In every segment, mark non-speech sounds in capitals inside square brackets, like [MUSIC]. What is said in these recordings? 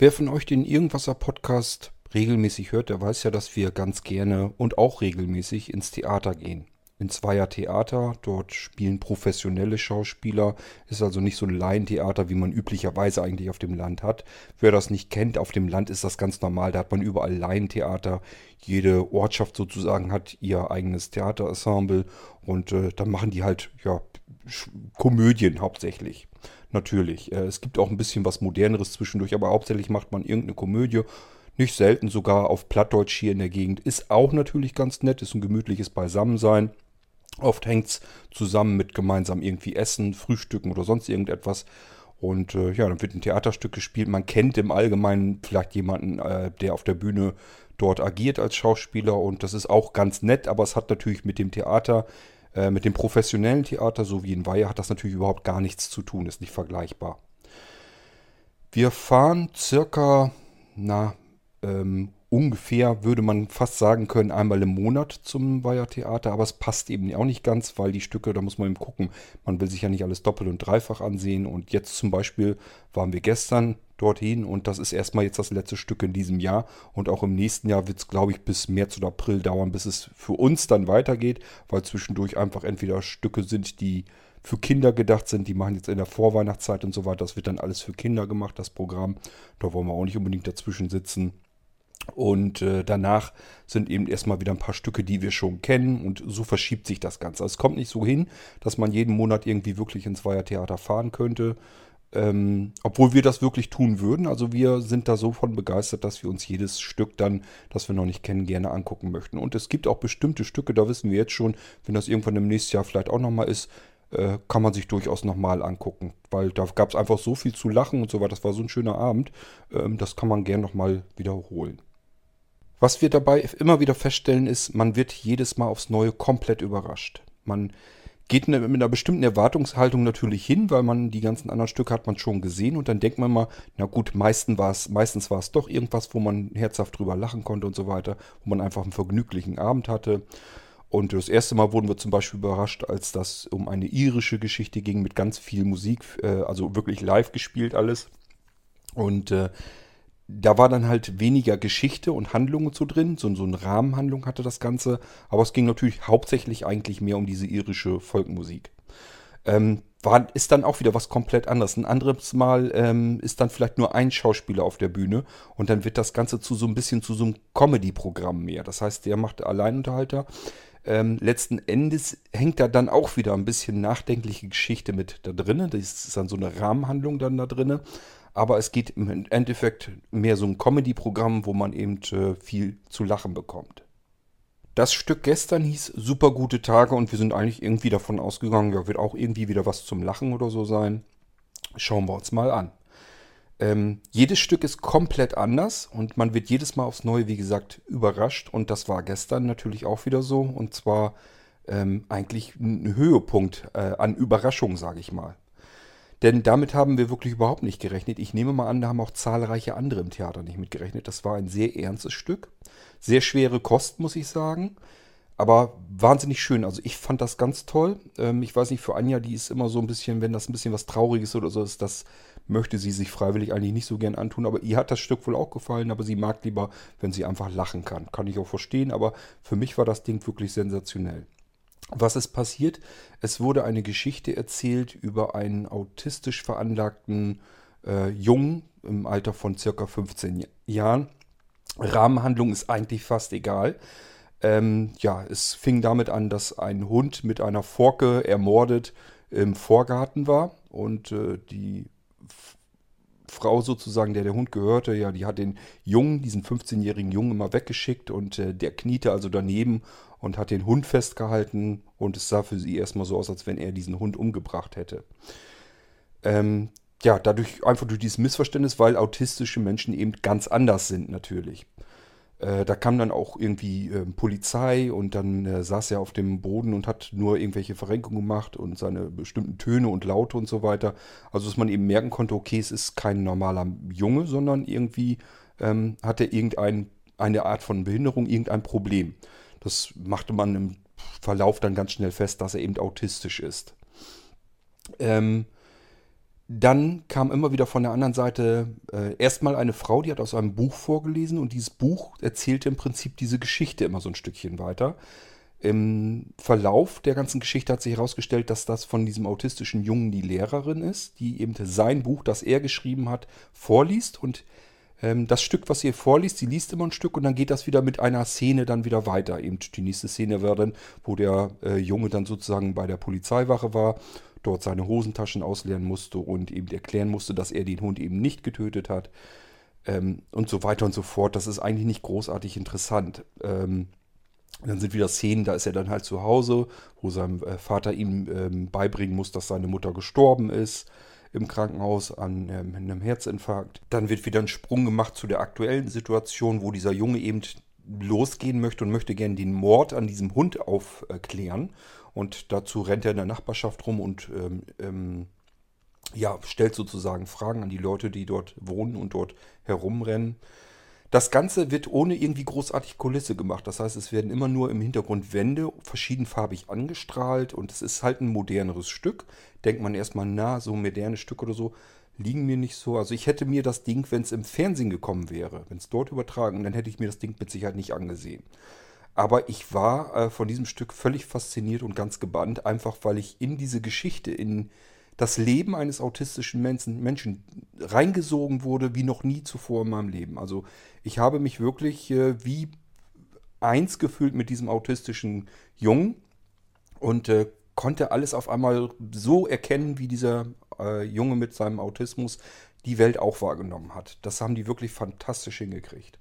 Wer von euch den Irgendwasser Podcast regelmäßig hört, der weiß ja, dass wir ganz gerne und auch regelmäßig ins Theater gehen. Ins Zweier Theater, dort spielen professionelle Schauspieler, ist also nicht so ein Laientheater, wie man üblicherweise eigentlich auf dem Land hat. Wer das nicht kennt, auf dem Land ist das ganz normal, da hat man überall Laientheater. Jede Ortschaft sozusagen hat ihr eigenes Theaterensemble und äh, dann machen die halt ja Komödien hauptsächlich natürlich. Äh, es gibt auch ein bisschen was Moderneres zwischendurch, aber hauptsächlich macht man irgendeine Komödie. Nicht selten sogar auf Plattdeutsch hier in der Gegend. Ist auch natürlich ganz nett, ist ein gemütliches Beisammensein. Oft hängt es zusammen mit gemeinsam irgendwie Essen, Frühstücken oder sonst irgendetwas. Und äh, ja, dann wird ein Theaterstück gespielt. Man kennt im Allgemeinen vielleicht jemanden, äh, der auf der Bühne dort agiert als Schauspieler. Und das ist auch ganz nett, aber es hat natürlich mit dem Theater äh, mit dem professionellen Theater, so wie in Weihe, hat das natürlich überhaupt gar nichts zu tun, ist nicht vergleichbar. Wir fahren circa, na, ähm, ungefähr, würde man fast sagen können, einmal im Monat zum Weiher Theater, aber es passt eben auch nicht ganz, weil die Stücke, da muss man eben gucken, man will sich ja nicht alles doppelt und dreifach ansehen. Und jetzt zum Beispiel waren wir gestern dorthin und das ist erstmal jetzt das letzte Stück in diesem Jahr. Und auch im nächsten Jahr wird es, glaube ich, bis März oder April dauern, bis es für uns dann weitergeht, weil zwischendurch einfach entweder Stücke sind, die für Kinder gedacht sind, die machen jetzt in der Vorweihnachtszeit und so weiter, das wird dann alles für Kinder gemacht, das Programm, da wollen wir auch nicht unbedingt dazwischen sitzen. Und äh, danach sind eben erstmal wieder ein paar Stücke, die wir schon kennen. Und so verschiebt sich das Ganze. Also es kommt nicht so hin, dass man jeden Monat irgendwie wirklich ins Weihertheater fahren könnte. Ähm, obwohl wir das wirklich tun würden. Also wir sind da so von begeistert, dass wir uns jedes Stück dann, das wir noch nicht kennen, gerne angucken möchten. Und es gibt auch bestimmte Stücke, da wissen wir jetzt schon, wenn das irgendwann im nächsten Jahr vielleicht auch nochmal ist, äh, kann man sich durchaus nochmal angucken. Weil da gab es einfach so viel zu lachen und so weiter. Das war so ein schöner Abend. Ähm, das kann man gerne nochmal wiederholen. Was wir dabei immer wieder feststellen ist, man wird jedes Mal aufs Neue komplett überrascht. Man geht mit einer bestimmten Erwartungshaltung natürlich hin, weil man die ganzen anderen Stücke hat man schon gesehen und dann denkt man mal, na gut, meistens war es, meistens war es doch irgendwas, wo man herzhaft drüber lachen konnte und so weiter, wo man einfach einen vergnüglichen Abend hatte. Und das erste Mal wurden wir zum Beispiel überrascht, als das um eine irische Geschichte ging mit ganz viel Musik, äh, also wirklich live gespielt alles. Und äh, da war dann halt weniger Geschichte und Handlungen so drin. So, so eine Rahmenhandlung hatte das Ganze. Aber es ging natürlich hauptsächlich eigentlich mehr um diese irische Folkmusik. Ähm, war, ist dann auch wieder was komplett anderes. Ein anderes Mal ähm, ist dann vielleicht nur ein Schauspieler auf der Bühne und dann wird das Ganze zu so ein bisschen zu so einem Comedy-Programm mehr. Das heißt, der macht Alleinunterhalter. Ähm, letzten Endes hängt da dann auch wieder ein bisschen nachdenkliche Geschichte mit da drin. Das ist dann so eine Rahmenhandlung dann da drin aber es geht im Endeffekt mehr so ein Comedy-Programm, wo man eben äh, viel zu lachen bekommt. Das Stück gestern hieß Super gute Tage und wir sind eigentlich irgendwie davon ausgegangen, ja, wird auch irgendwie wieder was zum Lachen oder so sein. Schauen wir uns mal an. Ähm, jedes Stück ist komplett anders und man wird jedes Mal aufs Neue, wie gesagt, überrascht. Und das war gestern natürlich auch wieder so. Und zwar ähm, eigentlich ein Höhepunkt äh, an Überraschung, sage ich mal. Denn damit haben wir wirklich überhaupt nicht gerechnet. Ich nehme mal an, da haben auch zahlreiche andere im Theater nicht mit gerechnet. Das war ein sehr ernstes Stück. Sehr schwere Kost, muss ich sagen. Aber wahnsinnig schön. Also ich fand das ganz toll. Ähm, ich weiß nicht, für Anja, die ist immer so ein bisschen, wenn das ein bisschen was Trauriges oder so ist, das möchte sie sich freiwillig eigentlich nicht so gern antun. Aber ihr hat das Stück wohl auch gefallen, aber sie mag lieber, wenn sie einfach lachen kann. Kann ich auch verstehen, aber für mich war das Ding wirklich sensationell. Was ist passiert? Es wurde eine Geschichte erzählt über einen autistisch veranlagten äh, Jungen im Alter von circa 15 Jahren. Rahmenhandlung ist eigentlich fast egal. Ähm, ja, es fing damit an, dass ein Hund mit einer Forke ermordet im Vorgarten war und äh, die Frau sozusagen, der der Hund gehörte, ja, die hat den Jungen, diesen 15-jährigen Jungen immer weggeschickt und äh, der kniete also daneben und hat den Hund festgehalten und es sah für sie erstmal so aus, als wenn er diesen Hund umgebracht hätte. Ähm, ja, dadurch einfach durch dieses Missverständnis, weil autistische Menschen eben ganz anders sind natürlich. Äh, da kam dann auch irgendwie äh, Polizei und dann äh, saß er auf dem Boden und hat nur irgendwelche Verrenkungen gemacht und seine bestimmten Töne und Laute und so weiter. Also dass man eben merken konnte, okay, es ist kein normaler Junge, sondern irgendwie ähm, hat er irgendeine Art von Behinderung, irgendein Problem. Das machte man im Verlauf dann ganz schnell fest, dass er eben autistisch ist. Ähm, dann kam immer wieder von der anderen Seite äh, erstmal eine Frau, die hat aus einem Buch vorgelesen und dieses Buch erzählte im Prinzip diese Geschichte immer so ein Stückchen weiter. Im Verlauf der ganzen Geschichte hat sich herausgestellt, dass das von diesem autistischen Jungen die Lehrerin ist, die eben sein Buch, das er geschrieben hat, vorliest und das Stück, was sie vorliest, sie liest immer ein Stück und dann geht das wieder mit einer Szene dann wieder weiter. Eben die nächste Szene wäre dann, wo der äh, Junge dann sozusagen bei der Polizeiwache war, dort seine Hosentaschen ausleeren musste und eben erklären musste, dass er den Hund eben nicht getötet hat ähm, und so weiter und so fort. Das ist eigentlich nicht großartig interessant. Ähm, dann sind wieder Szenen, da ist er dann halt zu Hause, wo sein äh, Vater ihm ähm, beibringen muss, dass seine Mutter gestorben ist im Krankenhaus an ähm, einem Herzinfarkt. Dann wird wieder ein Sprung gemacht zu der aktuellen Situation, wo dieser Junge eben losgehen möchte und möchte gerne den Mord an diesem Hund aufklären. Und dazu rennt er in der Nachbarschaft rum und ähm, ähm, ja, stellt sozusagen Fragen an die Leute, die dort wohnen und dort herumrennen. Das Ganze wird ohne irgendwie großartig Kulisse gemacht. Das heißt, es werden immer nur im Hintergrund Wände verschiedenfarbig angestrahlt und es ist halt ein moderneres Stück. Denkt man erstmal, na, so moderne Stücke oder so liegen mir nicht so. Also ich hätte mir das Ding, wenn es im Fernsehen gekommen wäre, wenn es dort übertragen, dann hätte ich mir das Ding mit Sicherheit nicht angesehen. Aber ich war äh, von diesem Stück völlig fasziniert und ganz gebannt, einfach weil ich in diese Geschichte, in das Leben eines autistischen Menschen, Menschen reingesogen wurde wie noch nie zuvor in meinem Leben. Also ich habe mich wirklich äh, wie eins gefühlt mit diesem autistischen Jungen und äh, konnte alles auf einmal so erkennen, wie dieser äh, Junge mit seinem Autismus die Welt auch wahrgenommen hat. Das haben die wirklich fantastisch hingekriegt.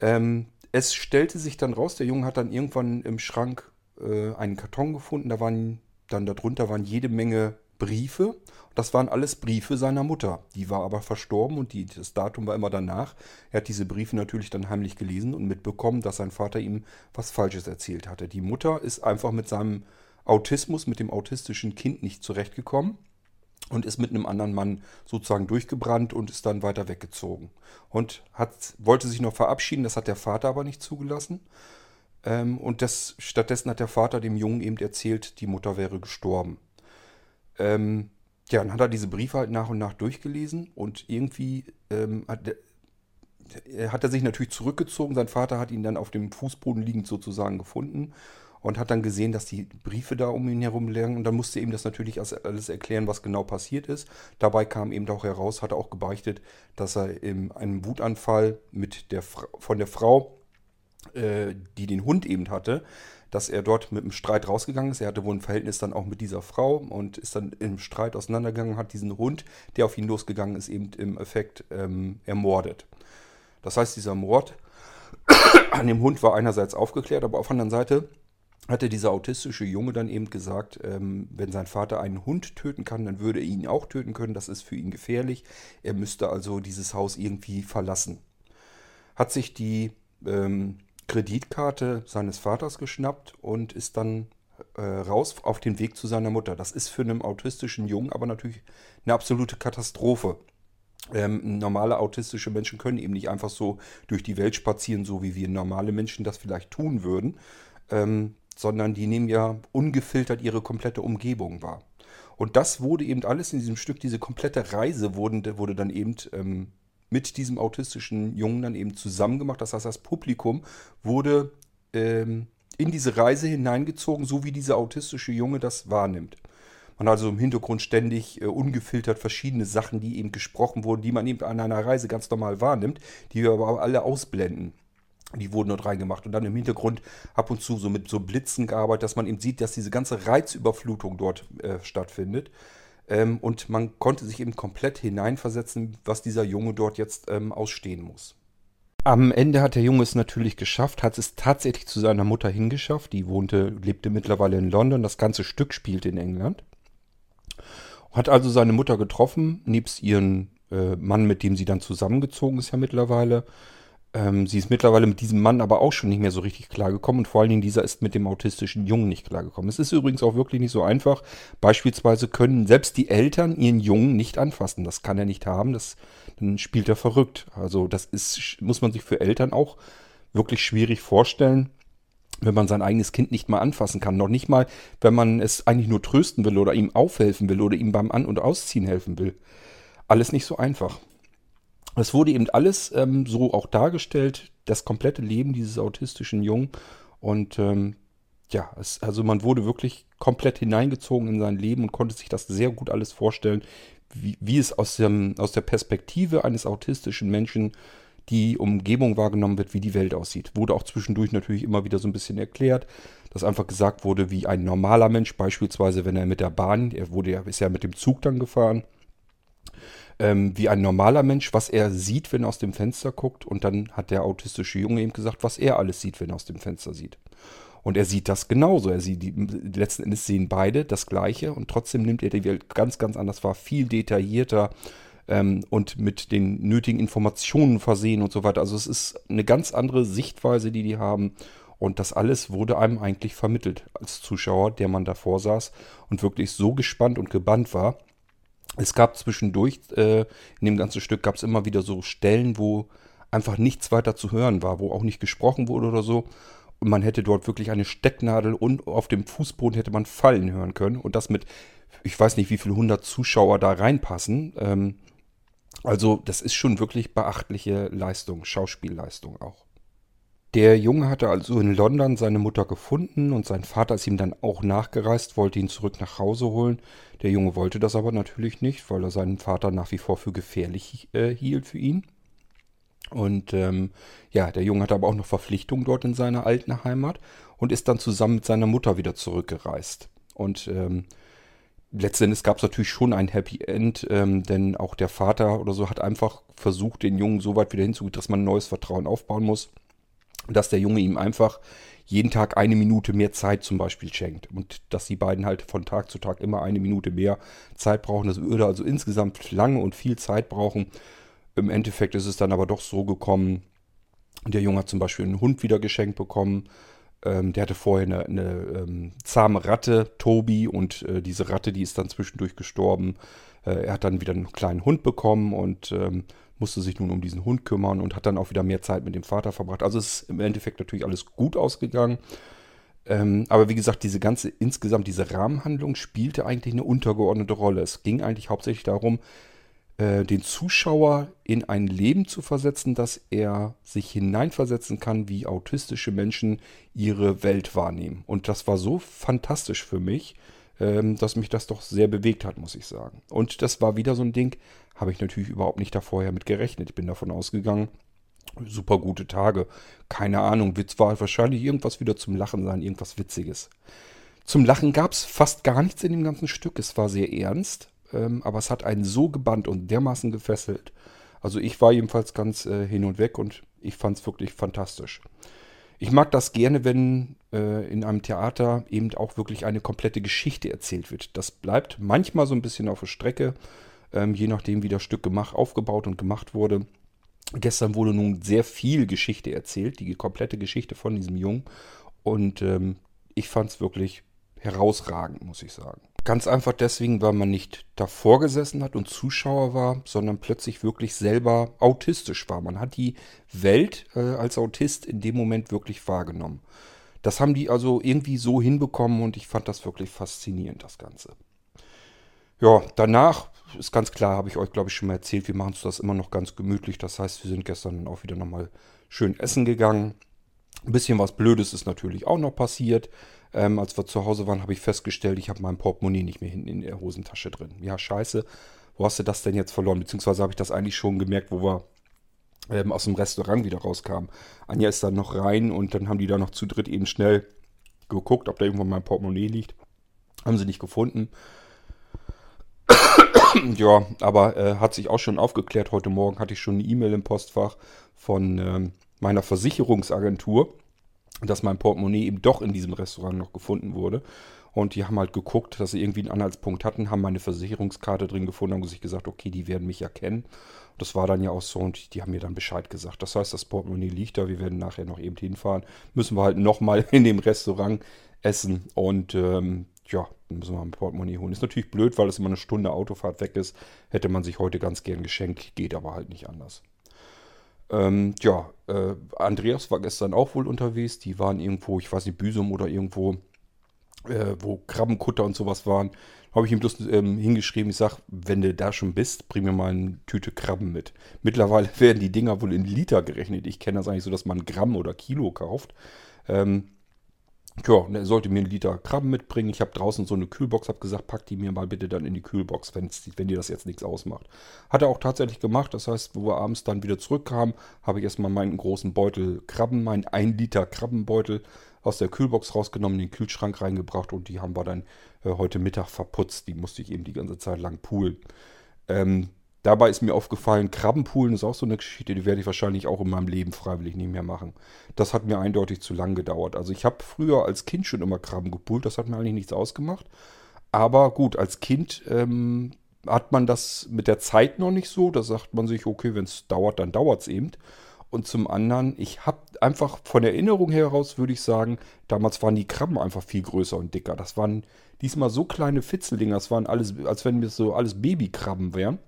Ähm, es stellte sich dann raus, der Junge hat dann irgendwann im Schrank äh, einen Karton gefunden, da waren dann darunter waren jede Menge Briefe. Das waren alles Briefe seiner Mutter. Die war aber verstorben und die, das Datum war immer danach. Er hat diese Briefe natürlich dann heimlich gelesen und mitbekommen, dass sein Vater ihm was Falsches erzählt hatte. Die Mutter ist einfach mit seinem Autismus, mit dem autistischen Kind nicht zurechtgekommen und ist mit einem anderen Mann sozusagen durchgebrannt und ist dann weiter weggezogen. Und hat, wollte sich noch verabschieden, das hat der Vater aber nicht zugelassen. Ähm, und das, stattdessen hat der Vater dem Jungen eben erzählt, die Mutter wäre gestorben. Ähm, ja, dann hat er diese Briefe halt nach und nach durchgelesen und irgendwie ähm, hat, hat, er sich natürlich zurückgezogen. Sein Vater hat ihn dann auf dem Fußboden liegend sozusagen gefunden und hat dann gesehen, dass die Briefe da um ihn herum lagen und dann musste ihm das natürlich alles erklären, was genau passiert ist. Dabei kam eben auch heraus, hat er auch gebeichtet, dass er in einem Wutanfall mit der von der Frau, äh, die den Hund eben hatte, dass er dort mit einem Streit rausgegangen ist. Er hatte wohl ein Verhältnis dann auch mit dieser Frau und ist dann im Streit auseinandergegangen, hat diesen Hund, der auf ihn losgegangen ist, eben im Effekt ähm, ermordet. Das heißt, dieser Mord [COUGHS] an dem Hund war einerseits aufgeklärt, aber auf der anderen Seite hatte dieser autistische Junge dann eben gesagt, ähm, wenn sein Vater einen Hund töten kann, dann würde er ihn auch töten können. Das ist für ihn gefährlich. Er müsste also dieses Haus irgendwie verlassen. Hat sich die ähm, Kreditkarte seines Vaters geschnappt und ist dann äh, raus auf den Weg zu seiner Mutter. Das ist für einen autistischen Jungen aber natürlich eine absolute Katastrophe. Ähm, normale autistische Menschen können eben nicht einfach so durch die Welt spazieren, so wie wir normale Menschen das vielleicht tun würden, ähm, sondern die nehmen ja ungefiltert ihre komplette Umgebung wahr. Und das wurde eben alles in diesem Stück, diese komplette Reise wurde, wurde dann eben ähm, mit diesem autistischen Jungen dann eben zusammen gemacht. Das heißt, das Publikum wurde ähm, in diese Reise hineingezogen, so wie dieser autistische Junge das wahrnimmt. Man hat also im Hintergrund ständig äh, ungefiltert verschiedene Sachen, die eben gesprochen wurden, die man eben an einer Reise ganz normal wahrnimmt, die wir aber alle ausblenden. Die wurden dort reingemacht und dann im Hintergrund ab und zu so mit so Blitzen gearbeitet, dass man eben sieht, dass diese ganze Reizüberflutung dort äh, stattfindet. Ähm, und man konnte sich eben komplett hineinversetzen, was dieser Junge dort jetzt ähm, ausstehen muss. Am Ende hat der Junge es natürlich geschafft, hat es tatsächlich zu seiner Mutter hingeschafft. Die wohnte, lebte mittlerweile in London. Das ganze Stück spielte in England. Hat also seine Mutter getroffen, nebst ihren äh, Mann, mit dem sie dann zusammengezogen ist ja mittlerweile. Ähm, sie ist mittlerweile mit diesem Mann aber auch schon nicht mehr so richtig klargekommen und vor allen Dingen dieser ist mit dem autistischen Jungen nicht klargekommen. Es ist übrigens auch wirklich nicht so einfach. Beispielsweise können selbst die Eltern ihren Jungen nicht anfassen. Das kann er nicht haben. Das, dann spielt er verrückt. Also das ist, muss man sich für Eltern auch wirklich schwierig vorstellen. wenn man sein eigenes Kind nicht mal anfassen kann. Noch nicht mal, wenn man es eigentlich nur trösten will oder ihm aufhelfen will oder ihm beim An- und Ausziehen helfen will. Alles nicht so einfach. Es wurde eben alles ähm, so auch dargestellt, das komplette Leben dieses autistischen Jungen. Und ähm, ja, es, also man wurde wirklich komplett hineingezogen in sein Leben und konnte sich das sehr gut alles vorstellen, wie, wie es aus, dem, aus der Perspektive eines autistischen Menschen die Umgebung wahrgenommen wird, wie die Welt aussieht. Wurde auch zwischendurch natürlich immer wieder so ein bisschen erklärt, dass einfach gesagt wurde, wie ein normaler Mensch, beispielsweise wenn er mit der Bahn, er wurde ja, ist ja mit dem Zug dann gefahren, ähm, wie ein normaler Mensch, was er sieht, wenn er aus dem Fenster guckt. Und dann hat der autistische Junge eben gesagt, was er alles sieht, wenn er aus dem Fenster sieht. Und er sieht das genauso. Er sieht, die, letzten Endes sehen beide das Gleiche und trotzdem nimmt er die Welt ganz, ganz anders wahr, viel detaillierter ähm, und mit den nötigen Informationen versehen und so weiter. Also es ist eine ganz andere Sichtweise, die die haben. Und das alles wurde einem eigentlich vermittelt als Zuschauer, der man davor saß und wirklich so gespannt und gebannt war. Es gab zwischendurch, äh, in dem ganzen Stück gab es immer wieder so Stellen, wo einfach nichts weiter zu hören war, wo auch nicht gesprochen wurde oder so. Und man hätte dort wirklich eine Stecknadel und auf dem Fußboden hätte man fallen hören können. Und das mit, ich weiß nicht, wie viele hundert Zuschauer da reinpassen. Ähm, also das ist schon wirklich beachtliche Leistung, Schauspielleistung auch. Der Junge hatte also in London seine Mutter gefunden und sein Vater ist ihm dann auch nachgereist, wollte ihn zurück nach Hause holen. Der Junge wollte das aber natürlich nicht, weil er seinen Vater nach wie vor für gefährlich äh, hielt für ihn. Und ähm, ja, der Junge hatte aber auch noch Verpflichtungen dort in seiner alten Heimat und ist dann zusammen mit seiner Mutter wieder zurückgereist. Und ähm, letztendlich gab es natürlich schon ein Happy End, ähm, denn auch der Vater oder so hat einfach versucht, den Jungen so weit wieder hinzugehen, dass man ein neues Vertrauen aufbauen muss, dass der Junge ihm einfach jeden Tag eine Minute mehr Zeit zum Beispiel schenkt. Und dass die beiden halt von Tag zu Tag immer eine Minute mehr Zeit brauchen. Das würde also insgesamt lange und viel Zeit brauchen. Im Endeffekt ist es dann aber doch so gekommen, der Junge hat zum Beispiel einen Hund wieder geschenkt bekommen. Ähm, der hatte vorher eine, eine ähm, zahme Ratte, Tobi, und äh, diese Ratte, die ist dann zwischendurch gestorben. Äh, er hat dann wieder einen kleinen Hund bekommen und ähm, musste sich nun um diesen Hund kümmern und hat dann auch wieder mehr Zeit mit dem Vater verbracht. Also es ist im Endeffekt natürlich alles gut ausgegangen. Ähm, aber wie gesagt, diese ganze, insgesamt diese Rahmenhandlung spielte eigentlich eine untergeordnete Rolle. Es ging eigentlich hauptsächlich darum, äh, den Zuschauer in ein Leben zu versetzen, dass er sich hineinversetzen kann, wie autistische Menschen ihre Welt wahrnehmen. Und das war so fantastisch für mich, ähm, dass mich das doch sehr bewegt hat, muss ich sagen. Und das war wieder so ein Ding, habe ich natürlich überhaupt nicht da vorher mit gerechnet. Ich bin davon ausgegangen, super gute Tage. Keine Ahnung, Witz war wahrscheinlich irgendwas wieder zum Lachen sein, irgendwas Witziges. Zum Lachen gab es fast gar nichts in dem ganzen Stück. Es war sehr ernst ähm, aber es hat einen so gebannt und dermaßen gefesselt. Also ich war jedenfalls ganz äh, hin und weg und ich fand es wirklich fantastisch. Ich mag das gerne, wenn äh, in einem Theater eben auch wirklich eine komplette Geschichte erzählt wird. Das bleibt manchmal so ein bisschen auf der Strecke, ähm, je nachdem, wie das Stück gemacht, aufgebaut und gemacht wurde. Gestern wurde nun sehr viel Geschichte erzählt, die komplette Geschichte von diesem Jungen. Und ähm, ich fand es wirklich herausragend, muss ich sagen. Ganz einfach deswegen, weil man nicht davor gesessen hat und Zuschauer war, sondern plötzlich wirklich selber autistisch war. Man hat die Welt äh, als Autist in dem Moment wirklich wahrgenommen. Das haben die also irgendwie so hinbekommen und ich fand das wirklich faszinierend, das Ganze. Ja, danach ist ganz klar, habe ich euch glaube ich schon mal erzählt, wir machen uns das immer noch ganz gemütlich. Das heißt, wir sind gestern auch wieder nochmal schön essen gegangen. Ein bisschen was Blödes ist natürlich auch noch passiert. Ähm, als wir zu Hause waren, habe ich festgestellt, ich habe mein Portemonnaie nicht mehr hinten in der Hosentasche drin. Ja, scheiße. Wo hast du das denn jetzt verloren? Beziehungsweise habe ich das eigentlich schon gemerkt, wo wir ähm, aus dem Restaurant wieder rauskamen. Anja ist dann noch rein und dann haben die da noch zu dritt eben schnell geguckt, ob da irgendwo mein Portemonnaie liegt. Haben sie nicht gefunden. [COUGHS] ja, aber äh, hat sich auch schon aufgeklärt. Heute Morgen hatte ich schon eine E-Mail im Postfach von ähm, meiner Versicherungsagentur dass mein Portemonnaie eben doch in diesem Restaurant noch gefunden wurde. Und die haben halt geguckt, dass sie irgendwie einen Anhaltspunkt hatten, haben meine Versicherungskarte drin gefunden, haben sich gesagt, okay, die werden mich erkennen. Das war dann ja auch so und die haben mir dann Bescheid gesagt. Das heißt, das Portemonnaie liegt da, wir werden nachher noch eben hinfahren. Müssen wir halt nochmal [LAUGHS] in dem Restaurant essen und ähm, ja, müssen wir ein Portemonnaie holen. Ist natürlich blöd, weil es immer eine Stunde Autofahrt weg ist. Hätte man sich heute ganz gern geschenkt, geht aber halt nicht anders. Ähm, ja, äh, Andreas war gestern auch wohl unterwegs. Die waren irgendwo, ich weiß nicht, Büsum oder irgendwo, äh, wo Krabbenkutter und sowas waren. Habe ich ihm bloß ähm, hingeschrieben, ich sage, wenn du da schon bist, bring mir mal eine Tüte Krabben mit. Mittlerweile [LAUGHS] werden die Dinger wohl in Liter gerechnet. Ich kenne das eigentlich so, dass man Gramm oder Kilo kauft. Ähm, ja, er sollte mir einen Liter Krabben mitbringen. Ich habe draußen so eine Kühlbox, habe gesagt, pack die mir mal bitte dann in die Kühlbox, wenn dir das jetzt nichts ausmacht. Hat er auch tatsächlich gemacht. Das heißt, wo wir abends dann wieder zurückkamen, habe ich erstmal meinen großen Beutel Krabben, meinen 1 Liter Krabbenbeutel aus der Kühlbox rausgenommen, in den Kühlschrank reingebracht und die haben wir dann äh, heute Mittag verputzt. Die musste ich eben die ganze Zeit lang poolen. Ähm, Dabei ist mir aufgefallen, Krabbenpoolen ist auch so eine Geschichte, die werde ich wahrscheinlich auch in meinem Leben freiwillig nicht mehr machen. Das hat mir eindeutig zu lang gedauert. Also ich habe früher als Kind schon immer Krabben gepoolt, das hat mir eigentlich nichts ausgemacht. Aber gut, als Kind ähm, hat man das mit der Zeit noch nicht so. Da sagt man sich, okay, wenn es dauert, dann dauert es eben. Und zum anderen, ich habe einfach von Erinnerung heraus, würde ich sagen, damals waren die Krabben einfach viel größer und dicker. Das waren diesmal so kleine Fitzeldinger, das waren alles, als wenn mir so alles Babykrabben wären.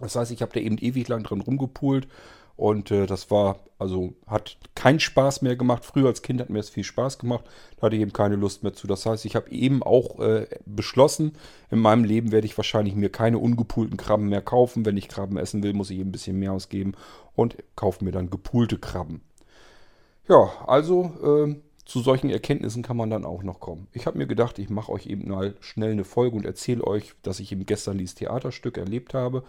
Das heißt, ich habe da eben ewig lang drin rumgepult und äh, das war, also hat keinen Spaß mehr gemacht. Früher als Kind hat mir das viel Spaß gemacht, da hatte ich eben keine Lust mehr zu. Das heißt, ich habe eben auch äh, beschlossen, in meinem Leben werde ich wahrscheinlich mir keine ungepulten Krabben mehr kaufen. Wenn ich Krabben essen will, muss ich eben ein bisschen mehr ausgeben und kaufe mir dann gepulte Krabben. Ja, also äh, zu solchen Erkenntnissen kann man dann auch noch kommen. Ich habe mir gedacht, ich mache euch eben mal schnell eine Folge und erzähle euch, dass ich eben gestern dieses Theaterstück erlebt habe.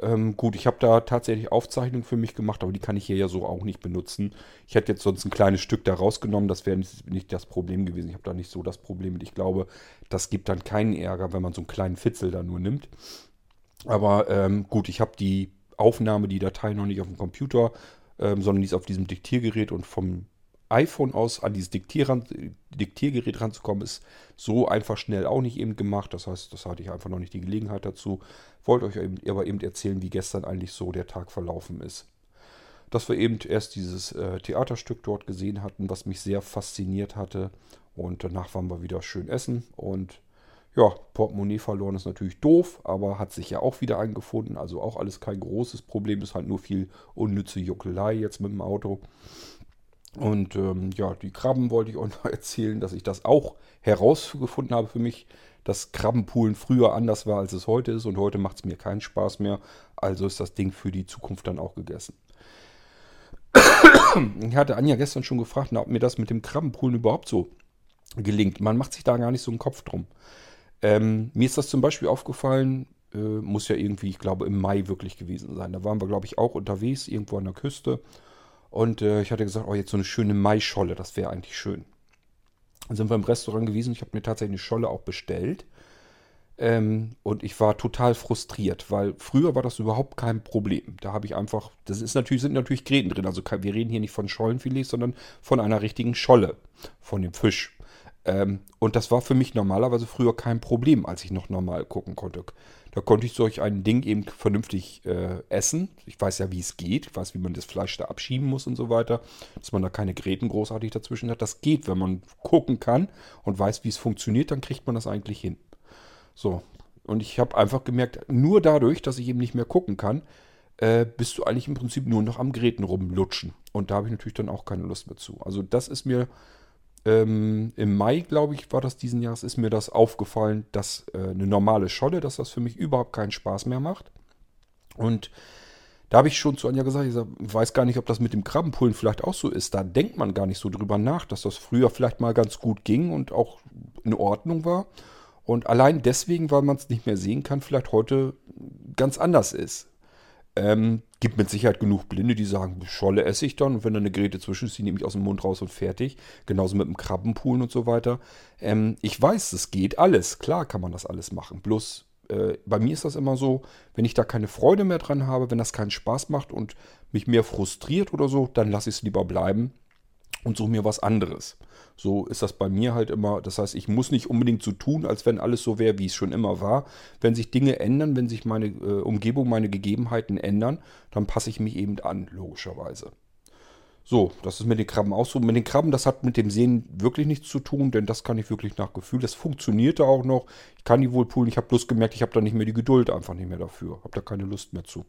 Ähm, gut, ich habe da tatsächlich Aufzeichnungen für mich gemacht, aber die kann ich hier ja so auch nicht benutzen. Ich hätte jetzt sonst ein kleines Stück da rausgenommen, das wäre nicht, nicht, das Problem gewesen. Ich habe da nicht so das Problem mit. Ich glaube, das gibt dann keinen Ärger, wenn man so einen kleinen Fitzel da nur nimmt. Aber ähm, gut, ich habe die Aufnahme, die Datei noch nicht auf dem Computer, ähm, sondern die ist auf diesem Diktiergerät und vom iPhone aus an dieses Diktiergerät ranzukommen, ist so einfach schnell auch nicht eben gemacht. Das heißt, das hatte ich einfach noch nicht die Gelegenheit dazu. Wollte euch aber eben erzählen, wie gestern eigentlich so der Tag verlaufen ist. Dass wir eben erst dieses äh, Theaterstück dort gesehen hatten, was mich sehr fasziniert hatte. Und danach waren wir wieder schön essen. Und ja, Portemonnaie verloren ist natürlich doof, aber hat sich ja auch wieder eingefunden. Also auch alles kein großes Problem. Ist halt nur viel unnütze Juckelei jetzt mit dem Auto. Und ähm, ja, die Krabben wollte ich euch noch [LAUGHS] erzählen, dass ich das auch herausgefunden habe für mich, dass Krabbenpoolen früher anders war, als es heute ist. Und heute macht es mir keinen Spaß mehr. Also ist das Ding für die Zukunft dann auch gegessen. [COUGHS] Ich hatte Anja gestern schon gefragt, ob mir das mit dem Krabbenpoolen überhaupt so gelingt. Man macht sich da gar nicht so einen Kopf drum. Ähm, mir ist das zum Beispiel aufgefallen, äh, muss ja irgendwie, ich glaube, im Mai wirklich gewesen sein. Da waren wir, glaube ich, auch unterwegs, irgendwo an der Küste. Und äh, ich hatte gesagt, oh, jetzt so eine schöne Maischolle, das wäre eigentlich schön. Dann sind wir im Restaurant gewesen. Ich habe mir tatsächlich eine Scholle auch bestellt. Ähm, und ich war total frustriert, weil früher war das überhaupt kein Problem. Da habe ich einfach, das ist natürlich, sind natürlich Gräten drin. Also wir reden hier nicht von Schollenfilet, sondern von einer richtigen Scholle, von dem Fisch. Ähm, und das war für mich normalerweise früher kein Problem, als ich noch normal gucken konnte. Da konnte ich solch ein Ding eben vernünftig äh, essen. Ich weiß ja, wie es geht. Ich weiß, wie man das Fleisch da abschieben muss und so weiter. Dass man da keine Gräten großartig dazwischen hat. Das geht, wenn man gucken kann und weiß, wie es funktioniert, dann kriegt man das eigentlich hin. So. Und ich habe einfach gemerkt, nur dadurch, dass ich eben nicht mehr gucken kann, äh, bist du eigentlich im Prinzip nur noch am Gräten rumlutschen. Und da habe ich natürlich dann auch keine Lust mehr zu. Also das ist mir ähm, Im Mai, glaube ich, war das diesen Jahres, ist mir das aufgefallen, dass äh, eine normale Scholle, dass das für mich überhaupt keinen Spaß mehr macht. Und da habe ich schon zu Anja gesagt, ich sag, weiß gar nicht, ob das mit dem Krabbenpullen vielleicht auch so ist. Da denkt man gar nicht so drüber nach, dass das früher vielleicht mal ganz gut ging und auch in Ordnung war. Und allein deswegen, weil man es nicht mehr sehen kann, vielleicht heute ganz anders ist. Ähm, gibt mit Sicherheit genug Blinde, die sagen, Scholle esse ich dann und wenn da eine Grete zwischen ist, die nehme ich aus dem Mund raus und fertig. Genauso mit dem Krabbenpoolen und so weiter. Ähm, ich weiß, es geht alles. Klar kann man das alles machen. Bloß äh, bei mir ist das immer so, wenn ich da keine Freude mehr dran habe, wenn das keinen Spaß macht und mich mehr frustriert oder so, dann lasse ich es lieber bleiben und suche mir was anderes. So ist das bei mir halt immer. Das heißt, ich muss nicht unbedingt so tun, als wenn alles so wäre, wie es schon immer war. Wenn sich Dinge ändern, wenn sich meine äh, Umgebung, meine Gegebenheiten ändern, dann passe ich mich eben an, logischerweise. So, das ist mit den Krabben auch so. Mit den Krabben, das hat mit dem Sehen wirklich nichts zu tun, denn das kann ich wirklich nach Gefühl. Das funktionierte auch noch. Ich kann die wohl poolen. Ich habe bloß gemerkt, ich habe da nicht mehr die Geduld einfach nicht mehr dafür. Habe da keine Lust mehr zu.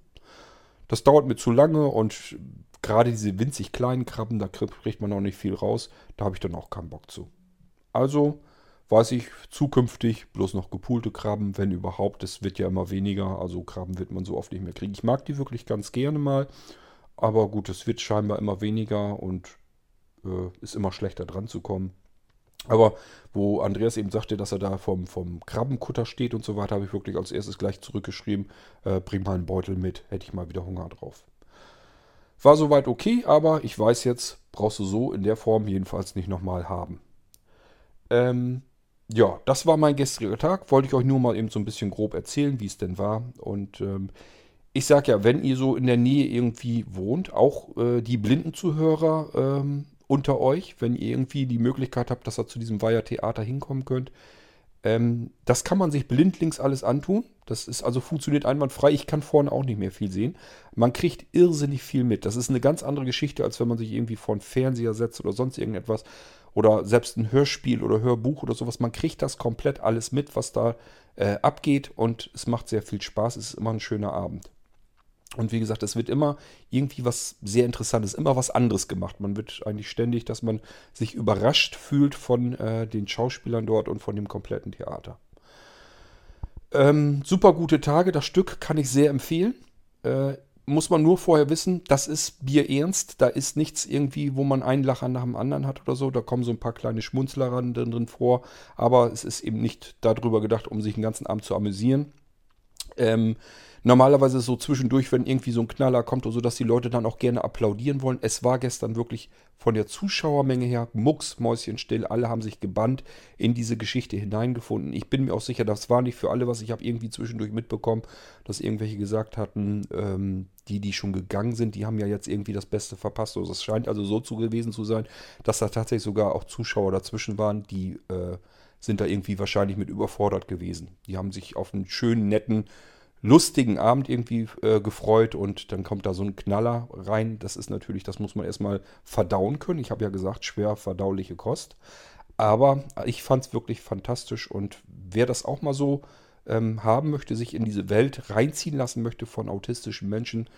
Das dauert mir zu lange und gerade diese winzig kleinen Krabben, da kriegt man auch nicht viel raus. Da habe ich dann auch keinen Bock zu. Also weiß ich zukünftig bloß noch gepoolte Krabben, wenn überhaupt. Es wird ja immer weniger, also Krabben wird man so oft nicht mehr kriegen. Ich mag die wirklich ganz gerne mal, aber gut, es wird scheinbar immer weniger und äh, ist immer schlechter dran zu kommen. Aber wo Andreas eben sagte, dass er da vom, vom Krabbenkutter steht und so weiter, habe ich wirklich als erstes gleich zurückgeschrieben, äh, bring mal einen Beutel mit, hätte ich mal wieder Hunger drauf. War soweit okay, aber ich weiß jetzt, brauchst du so in der Form jedenfalls nicht nochmal haben. Ähm, ja, das war mein gestriger Tag. Wollte ich euch nur mal eben so ein bisschen grob erzählen, wie es denn war. Und ähm, ich sag ja, wenn ihr so in der Nähe irgendwie wohnt, auch äh, die Blindenzuhörer ähm, unter euch, wenn ihr irgendwie die Möglichkeit habt, dass ihr zu diesem Weiher-Theater hinkommen könnt. Ähm, das kann man sich blindlings alles antun. Das ist also funktioniert einwandfrei. Ich kann vorne auch nicht mehr viel sehen. Man kriegt irrsinnig viel mit. Das ist eine ganz andere Geschichte, als wenn man sich irgendwie vor einen Fernseher setzt oder sonst irgendetwas. Oder selbst ein Hörspiel oder Hörbuch oder sowas. Man kriegt das komplett alles mit, was da äh, abgeht. Und es macht sehr viel Spaß. Es ist immer ein schöner Abend. Und wie gesagt, es wird immer irgendwie was sehr Interessantes, immer was anderes gemacht. Man wird eigentlich ständig, dass man sich überrascht fühlt von äh, den Schauspielern dort und von dem kompletten Theater. Ähm, super gute Tage, das Stück kann ich sehr empfehlen. Äh, muss man nur vorher wissen, das ist Bier ernst. Da ist nichts irgendwie, wo man einen Lacher nach dem anderen hat oder so. Da kommen so ein paar kleine Schmunzler drin vor. Aber es ist eben nicht darüber gedacht, um sich den ganzen Abend zu amüsieren. Ähm, Normalerweise so zwischendurch, wenn irgendwie so ein Knaller kommt oder so, dass die Leute dann auch gerne applaudieren wollen. Es war gestern wirklich von der Zuschauermenge her mucksmäuschenstill. Alle haben sich gebannt in diese Geschichte hineingefunden. Ich bin mir auch sicher, das war nicht für alle, was ich habe irgendwie zwischendurch mitbekommen, dass irgendwelche gesagt hatten, ähm, die, die schon gegangen sind, die haben ja jetzt irgendwie das Beste verpasst. Also es scheint also so zu gewesen zu sein, dass da tatsächlich sogar auch Zuschauer dazwischen waren, die äh, sind da irgendwie wahrscheinlich mit überfordert gewesen. Die haben sich auf einen schönen, netten lustigen Abend irgendwie äh, gefreut und dann kommt da so ein Knaller rein. Das ist natürlich, das muss man erstmal verdauen können. Ich habe ja gesagt, schwer verdauliche Kost. Aber ich fand es wirklich fantastisch und wer das auch mal so ähm, haben möchte, sich in diese Welt reinziehen lassen möchte von autistischen Menschen,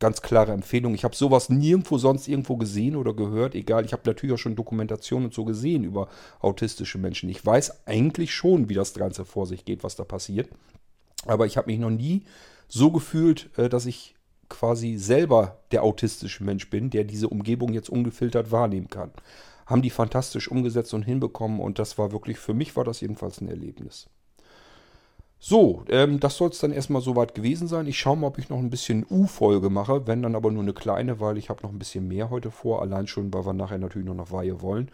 ganz klare Empfehlung. Ich habe sowas nirgendwo sonst irgendwo gesehen oder gehört. Egal, ich habe natürlich auch schon Dokumentationen und so gesehen über autistische Menschen. Ich weiß eigentlich schon, wie das Ganze vor sich geht, was da passiert. Aber ich habe mich noch nie so gefühlt, äh, dass ich quasi selber der autistische Mensch bin, der diese Umgebung jetzt ungefiltert wahrnehmen kann. Haben die fantastisch umgesetzt und hinbekommen und das war wirklich, für mich war das jedenfalls ein Erlebnis. So, ähm, das soll es dann erstmal soweit gewesen sein. Ich schaue mal, ob ich noch ein bisschen U-Folge mache, wenn dann aber nur eine kleine, weil ich habe noch ein bisschen mehr heute vor, allein schon, weil wir nachher natürlich noch nach Weihe wollen.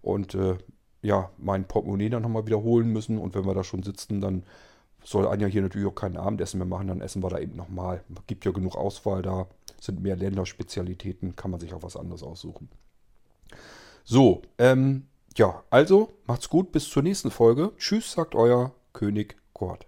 Und äh, ja, mein Portemonnaie dann nochmal wiederholen müssen und wenn wir da schon sitzen, dann soll Anja hier natürlich auch kein Abendessen mehr machen, dann essen wir da eben nochmal. Gibt ja genug Auswahl da, sind mehr Länderspezialitäten, kann man sich auch was anderes aussuchen. So, ähm, ja, also macht's gut, bis zur nächsten Folge. Tschüss, sagt euer König Kurt.